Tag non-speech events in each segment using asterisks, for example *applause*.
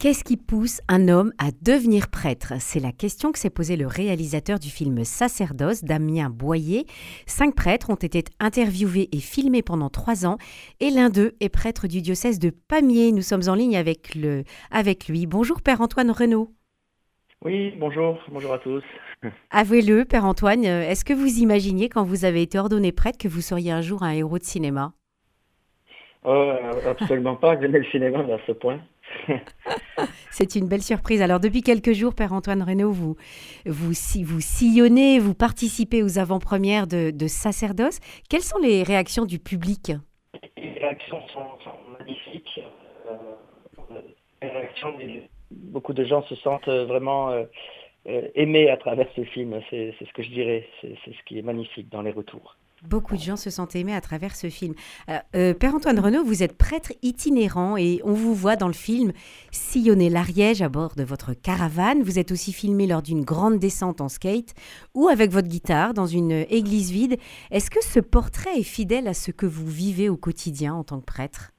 Qu'est-ce qui pousse un homme à devenir prêtre? C'est la question que s'est posée le réalisateur du film Sacerdoce, Damien Boyer. Cinq prêtres ont été interviewés et filmés pendant trois ans et l'un d'eux est prêtre du diocèse de Pamiers. Nous sommes en ligne avec, le, avec lui. Bonjour Père Antoine Renaud. Oui, bonjour, bonjour à tous. *laughs* Avouez-le, Père Antoine, est-ce que vous imaginiez quand vous avez été ordonné prêtre que vous seriez un jour un héros de cinéma? Oh, absolument pas, j'aimais le cinéma à ce point. *laughs* C'est une belle surprise. Alors, depuis quelques jours, Père Antoine Renaud, vous, vous, sillonnez, vous participez aux avant-premières de, Sacerdoce. Quelles sont les réactions du public? Les réactions sont, magnifiques. Euh, réactions, beaucoup de gens se sentent vraiment euh, euh, aimés à travers ce film. C'est ce que je dirais. C'est ce qui est magnifique dans les retours. Beaucoup de gens se sentent aimés à travers ce film. Euh, Père Antoine Renaud, vous êtes prêtre itinérant et on vous voit dans le film sillonner l'Ariège à bord de votre caravane. Vous êtes aussi filmé lors d'une grande descente en skate ou avec votre guitare dans une église vide. Est-ce que ce portrait est fidèle à ce que vous vivez au quotidien en tant que prêtre?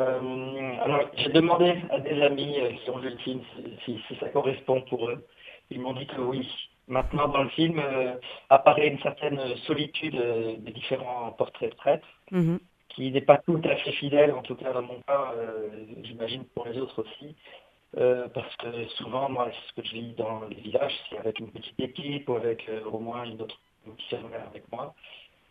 Euh, Alors, j'ai demandé à des amis euh, qui ont vu le film si ça correspond pour eux. Ils m'ont dit que oui. Maintenant, dans le film, euh, apparaît une certaine solitude euh, des différents portraits de prêtres, mhm. qui n'est pas tout à fait fidèle, en tout cas dans mon cas, euh, j'imagine pour les autres aussi. parce que souvent, moi, ce que je lis dans les villages, c'est avec une petite équipe ou avec au moins une autre avec moi.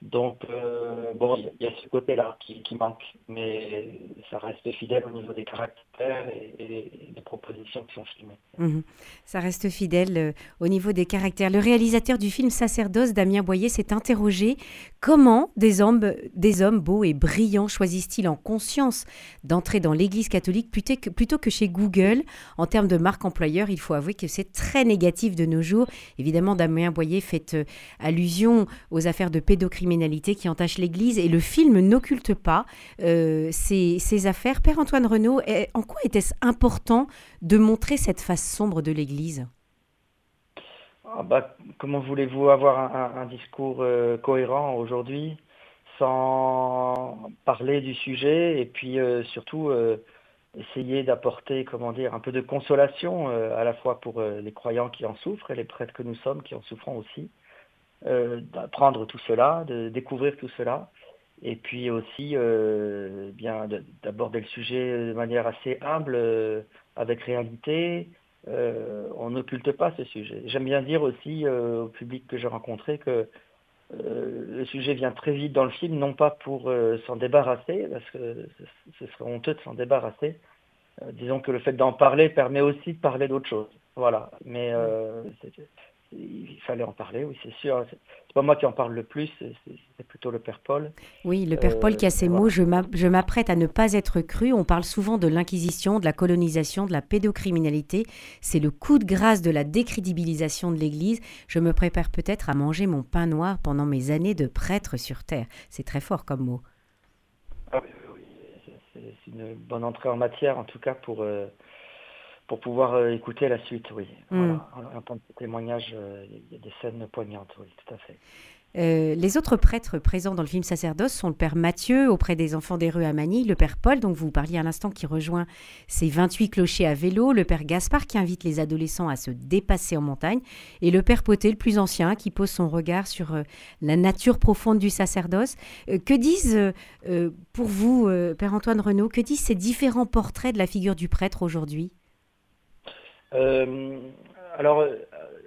Donc, euh, bon, il y, a ce côté-là qui, manque, mais ça reste fidèle au niveau des caractères et, des propositions qui sont filmées. Mhm. Ça reste fidèle euh, au niveau des caractères. Le réalisateur du film Sacerdoce, Damien Boyer, s'est interrogé comment des hommes, des hommes beaux et brillants choisissent-ils en conscience d'entrer dans l'Église catholique plutôt que, chez Google? En termes de marque employeur, il faut avouer que c'est très négatif de nos jours. Évidemment, Damien Boyer fait euh, allusion aux affaires de qui entache l'Église et le film n'occulte pas euh, ces, affaires. Père Antoine Renaud, en quoi était-ce important de montrer cette face sombre de l'Église? Ah bah, Comment voulez-vous avoir un, discours euh, cohérent aujourd'hui sans parler du sujet et puis euh, surtout essayer d'apporter comment dire un peu de consolation à la fois pour les croyants qui en souffrent et les prêtres que nous sommes qui en souffrons aussi? D'apprendre tout cela, de découvrir tout cela, et puis aussi euh, bien d'aborder le sujet de manière assez humble, euh, avec réalité. on n'occulte pas ce sujet. J'aime bien dire aussi au public que j'ai rencontré que le sujet vient très vite dans le film, non pas pour s'en débarrasser, parce que ce serait honteux de s'en débarrasser. disons que le fait d'en parler permet aussi de parler d'autre chose. Voilà. Mais il fallait en parler, oui, c'est sûr. C'est pas moi qui en parle le plus, c'est plutôt le Père Paul. Oui, le Père Paul qui a ces euh, mots Je m'apprête à ne pas être cru. On parle souvent de l'inquisition, de la colonisation, de la pédocriminalité. C'est le coup de grâce de la décrédibilisation de l'Église. Je me prépare peut-être à manger mon pain noir pendant mes années de prêtre sur terre. C'est très fort comme mot. Ah oui, c'est une bonne entrée en matière, en tout cas pour. Euh, pour pouvoir euh, écouter la suite, oui. Mm. Voilà. En de témoignage, euh, il y a des scènes poignantes, oui, tout à fait. Euh, les autres prêtres présents dans le film Sacerdoce sont le père Mathieu auprès des enfants des rues à Manille, le père Paul, dont vous parliez à l'instant, qui rejoint ses 28 clochers à vélo, le père Gaspard, qui invite les adolescents à se dépasser en montagne, et le père Poté, le plus ancien, qui pose son regard sur la nature profonde du sacerdoce. que disent, pour vous, père Antoine Renaud, que disent ces différents portraits de la figure du prêtre aujourd'hui? Euh, alors, euh,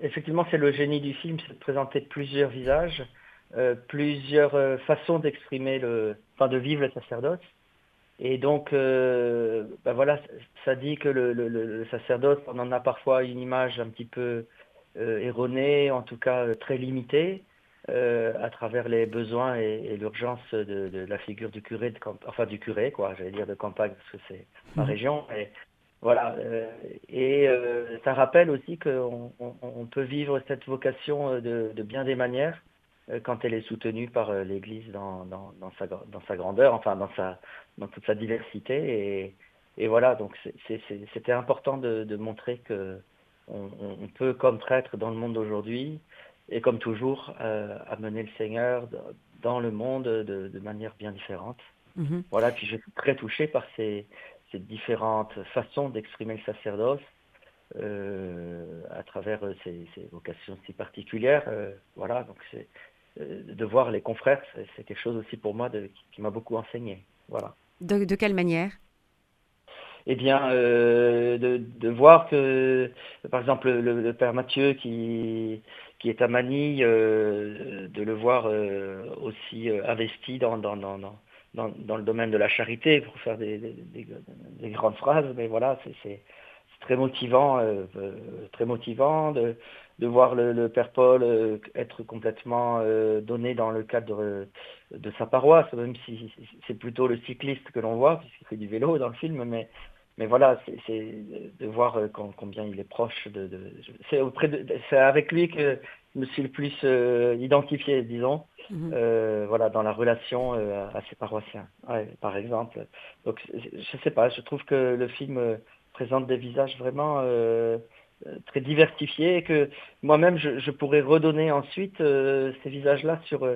effectivement, c'est le génie du film, c'est de présenter plusieurs visages, euh, plusieurs façons d'exprimer le, enfin, de vivre le sacerdoce. Et donc, ben voilà, ça dit que le, sacerdoce, on en a parfois une image un petit peu erronée, en tout cas très limitée, à travers les besoins et, l'urgence de, la figure du curé, de, enfin du curé, quoi, j'allais dire de campagne parce que c'est ma mmh. région. Et, voilà. Euh, et euh, ça rappelle aussi qu'on on, peut vivre cette vocation euh, de, bien des manières quand elle est soutenue par l'Église dans, dans, sa, dans sa grandeur, enfin dans, sa, dans toute sa diversité. Et, et voilà, donc c'était important de, de, montrer que on, peut, comme prêtre dans le monde d'aujourd'hui, et comme toujours, amener le Seigneur dans le monde de, de manière bien différente. Mm-hmm. Voilà, puis je suis très touché par ces, ces différentes façons d'exprimer le sacerdoce à travers ces, vocations si particulières. voilà, donc c'est de voir les confrères, c'est quelque chose aussi pour moi de, qui, m'a beaucoup enseigné. Voilà. de quelle manière? Eh bien, euh, de, voir que, par exemple, le, père Mathieu qui, qui est à Manille, euh, de le voir euh, aussi investi dans, dans, dans, dans, le domaine de la charité, pour faire des, des, grandes phrases, mais voilà, c'est très motivant, très motivant de, de voir le, père Paul être complètement donné dans le cadre de sa paroisse, même si c'est plutôt le cycliste que l'on voit, puisqu'il fait du vélo dans le film, mais, mais voilà, c'est de voir euh, combien il est proche de. c'est auprès de, c'est avec lui que me suis le plus euh, identifié, disons, mhm. euh, voilà, dans la relation à ses paroissiens, par exemple. Donc, je sais pas, je trouve que le film présente des visages vraiment très diversifiés et que moi-même je, je, pourrais redonner ensuite ces visages-là sur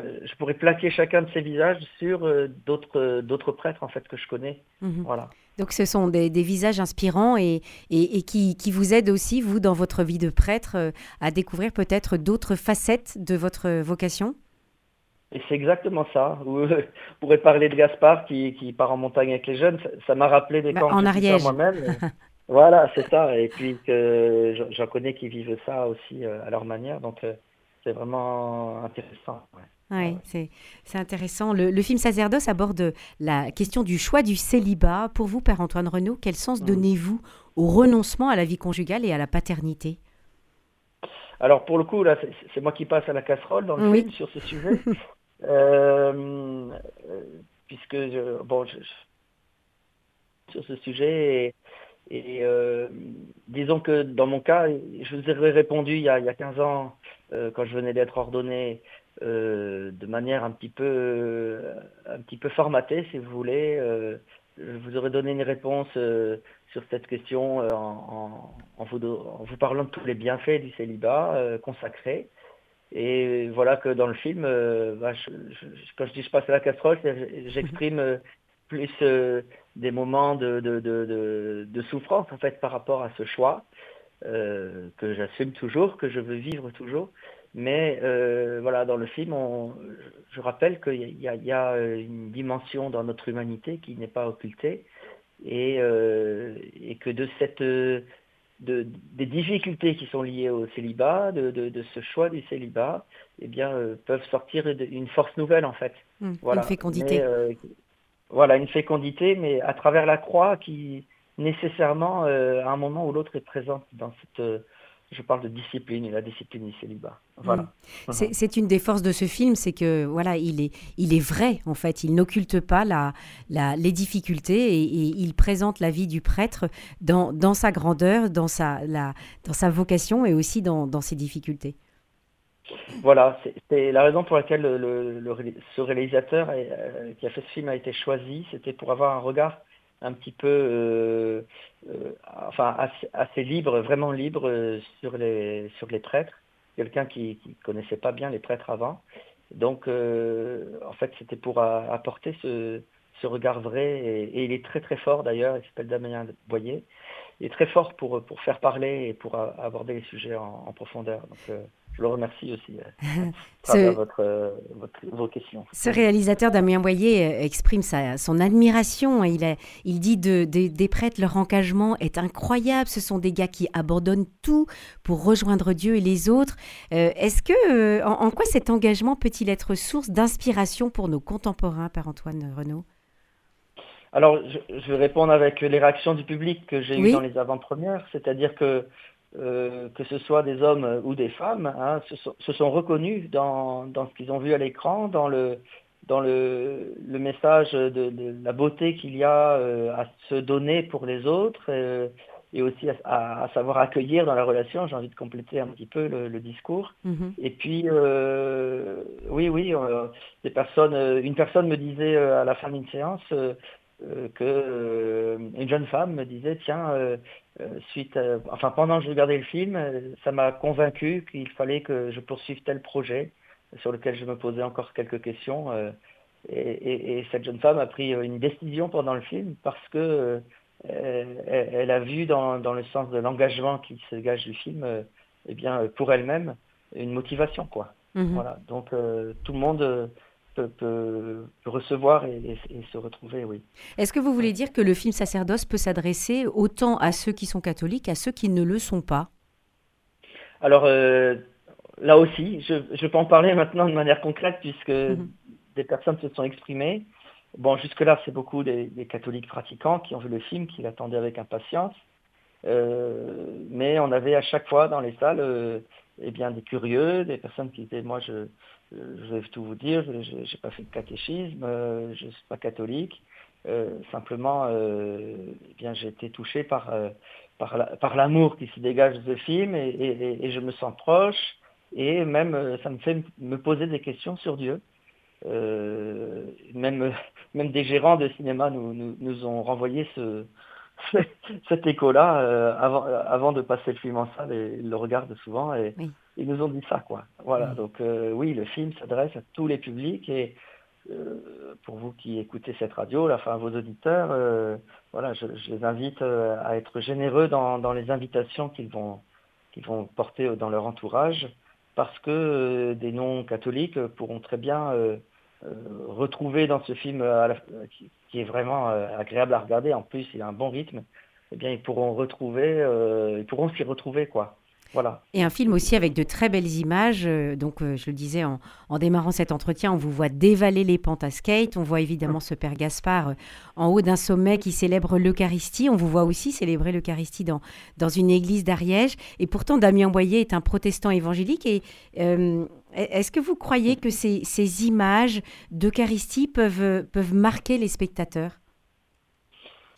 je pourrais plaquer chacun de ces visages sur euh, d'autres euh, d'autres prêtres en fait que je connais. Mhm. Voilà. Donc ce sont des, visages inspirants et, et, qui, qui, vous aident aussi, vous, dans votre vie de prêtre, euh, à découvrir peut-être d'autres facettes de votre vocation? Et c'est exactement ça. *laughs* Vous pourrez parler de Gaspard qui, qui, part en montagne avec les jeunes. Ça m'a rappelé des bah, en Ariège. moi-même. *laughs* voilà, c'est ça. Et puis que j'en connais qui vivent ça aussi à leur manière. Donc c'est vraiment intéressant. Oui, c'est intéressant. Le, film Sacerdoce aborde la question du choix du célibat. Pour vous, Père Antoine Renaud, quel sens mm. donnez-vous au renoncement à la vie conjugale et à la paternité? Alors, pour le coup, là, c'est moi qui passe à la casserole dans le film sur ce sujet. *laughs* Euh, puisque, bon, sur ce sujet, et, euh, disons que dans mon cas, je vous ai répondu il y a, il y a 15 ans, euh, quand je venais d'être ordonné, de manière un petit peu un petit peu formatée, si vous voulez. Euh, je vous aurais donné une réponse euh, sur cette question en, vous, parlant de tous les bienfaits du célibat consacré. Et voilà que dans le film, bah, quand je dis je passe à la casserole, j'exprime plus des moments de, de, souffrance en fait par rapport à ce choix que j'assume toujours, que je veux vivre toujours. Mais euh, voilà, dans le film, je rappelle qu'il y, a euh, une dimension dans notre humanité qui n'est pas occultée et, euh, et, que de cette, de, des difficultés qui sont liées au célibat, de, de, ce choix du célibat, eh bien, peuvent sortir une force nouvelle en fait. Mmh, voilà. Une fécondité. voilà, une fécondité, mais à travers la croix qui nécessairement, à un moment ou l'autre, est présente dans cette je parle de discipline et la discipline du célibat. Voilà. Mm. C'est une des forces de ce film, c'est que voilà, il est, il est vrai en fait. Il n'occulte pas la, la, les difficultés et, il présente la vie du prêtre dans, dans sa grandeur, dans sa, la, dans sa vocation et aussi dans, dans ses difficultés. Voilà, c'est la raison pour laquelle le, ce réalisateur euh, qui a fait ce film a été choisi. C'était pour avoir un regard un petit peu, euh, enfin assez, libre, vraiment libre euh, sur les sur les prêtres. Quelqu'un qui, connaissait pas bien les prêtres avant. Donc, en fait, c'était pour apporter ce, regard vrai et, il est très très fort d'ailleurs. Il s'appelle Damien Boyer. Il est très fort pour faire parler et pour aborder les sujets en, profondeur. Je le remercie aussi euh, *laughs* ce, votre, euh, votre, vos questions. Ce réalisateur Damien Boyer euh, exprime sa, son admiration. Il, a, il dit de, des prêtres, leur engagement est incroyable. Ce sont des gars qui abandonnent tout pour rejoindre Dieu et les autres. Est-ce que, en, quoi cet engagement peut-il être source d'inspiration pour nos contemporains, Père Antoine Renaud? Alors, je, je, vais répondre avec les réactions du public que j'ai eues dans les avant-premières, c'est-à-dire que euh, que ce soit des hommes ou des femmes, hein, se, sont, reconnus dans, dans ce qu'ils ont vu à l'écran, dans le, dans le, le message de, de, la beauté qu'il y a euh, à se donner pour les autres euh, et aussi à, à, savoir accueillir dans la relation. J'ai envie de compléter un petit peu le, le discours. Mm-hmm. Et puis, oui, oui, des personnes, une personne me disait à la fin d'une séance que une jeune femme me disait, tiens, euh, suite, enfin pendant que je regardais le film, euh, ça m'a convaincu qu'il fallait que je poursuive tel projet sur lequel je me posais encore quelques questions. Euh, et, cette jeune femme a pris une décision pendant le film parce que elle, a vu dans, dans, le sens de l'engagement qui se dégage du film, eh bien, pour elle-même, une motivation, quoi. Mhm. Voilà. Donc tout le monde peut, recevoir et, se retrouver, oui. Est-ce que vous voulez dire que le film Sacerdoce peut s'adresser autant à ceux qui sont catholiques, à ceux qui ne le sont pas? Alors, euh, là aussi, je, peux en parler maintenant de manière concrète puisque mhm. des personnes se sont exprimées. Bon, jusque-là, c'est beaucoup des, catholiques pratiquants qui ont vu le film, qui l'attendaient avec impatience. Euh, mais on avait à chaque fois dans les salles euh, eh bien, des curieux, des personnes qui disaient, moi, je, je vais tout vous dire, je n'ai pas fait de catéchisme, euh, je ne suis pas catholique. Euh, simplement, euh, eh bien, j'ai été touché par, par, l'amour qui se dégage de ce film et, je me sens proche et même ça me fait me poser des questions sur Dieu. même, *laughs* même des gérants de cinéma nous, nous, ont renvoyé ce, *laughs* cet écho-là avant, avant de passer le film en salle et ils le regardent souvent. Et, ils nous ont dit ça, quoi. Voilà, mm. donc euh, oui, le film s'adresse à tous les publics et euh, pour vous qui écoutez cette radio, là, enfin vos auditeurs, euh, voilà, je, les invite à être généreux dans, dans les invitations qu'ils vont, qu'ils vont porter dans leur entourage, parce que des non-catholiques pourront très bien retrouver dans ce film qui, qui, est vraiment agréable à regarder, en plus il a un bon rythme, eh bien ils pourront retrouver, ils pourront s'y retrouver, quoi. Et un film aussi avec de très belles images. Euh, donc, euh, je le disais en, démarrant cet entretien, on vous voit dévaler les pentes à skate. On voit évidemment ce père Gaspard euh, en haut d'un sommet qui célèbre l'Eucharistie. On vous voit aussi célébrer l'Eucharistie dans, dans une église d'Ariège. Et pourtant, Damien Boyer est un protestant évangélique. Et est-ce que vous croyez que ces, ces images d'Eucharistie peuvent, peuvent marquer les spectateurs?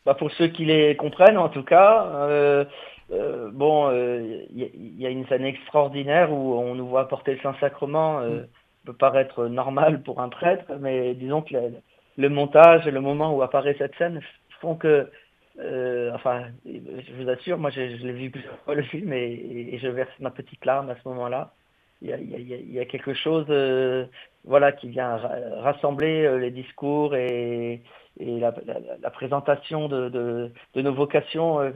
Bah Pour ceux qui les comprennent, en tout cas. Euh, bon, il euh, y, a une scène extraordinaire où on nous voit porter le Saint-Sacrement. Euh, mm. peut paraître normal pour un prêtre, mais disons que le, montage et le moment où apparaît cette scène font que, enfin, je vous assure, moi je, l'ai vu plusieurs fois le film et, je verse ma petite larme à ce moment-là. Il y a, quelque chose, voilà, qui vient rassembler les discours et, et la, présentation de, nos vocations.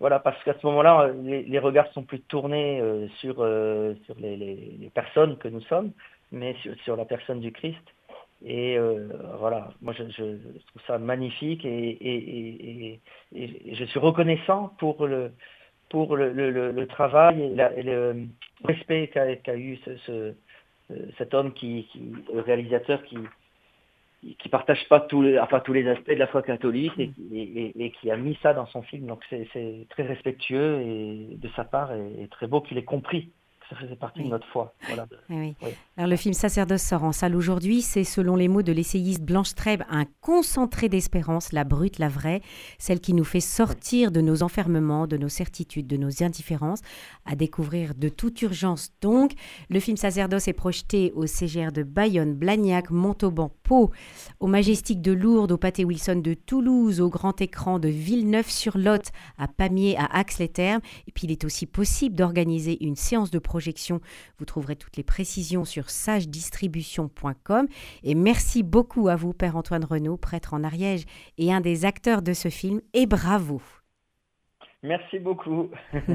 Euh, voilà, parce qu'à ce moment-là, les, regards sont plus tournés euh, sur, euh, les, personnes que nous sommes, mais sur, la personne du Christ. Et voilà, moi je, trouve ça magnifique et, je suis reconnaissant pour le, pour le, travail et, le respect qu'a eu ce, cet homme, qui, le réalisateur qui, qui partage pas tous les, enfin, tous les aspects de la foi catholique et, et, qui a mis ça dans son film. Donc c'est très respectueux et de sa part et, très beau qu'il ait compris ça faisait partie de notre foi. Alors, le film Sacerdoce sort en salle aujourd'hui. C'est, selon les mots de l'essayiste Blanche Trèbe, un concentré d'espérance, la brute, la vraie, celle qui nous fait sortir de nos enfermements, de nos certitudes, de nos indifférences, à découvrir de toute urgence. Donc, le film Sacerdoce est projeté au CGR de Bayonne, Blagnac, Montauban, Pau, au Majestic de Lourdes, au Pâté Wilson de Toulouse, au Grand Écran de Villeneuve-sur-Lot, à Pamiers, à Aix-les-Thermes. Et puis, il est aussi possible d'organiser une séance de projet vous trouverez toutes les précisions sur sagedistribution.com. Et merci beaucoup à vous, Père Antoine Renaud, prêtre en Ariège et un des acteurs de ce film. Et bravo. Merci beaucoup. *laughs*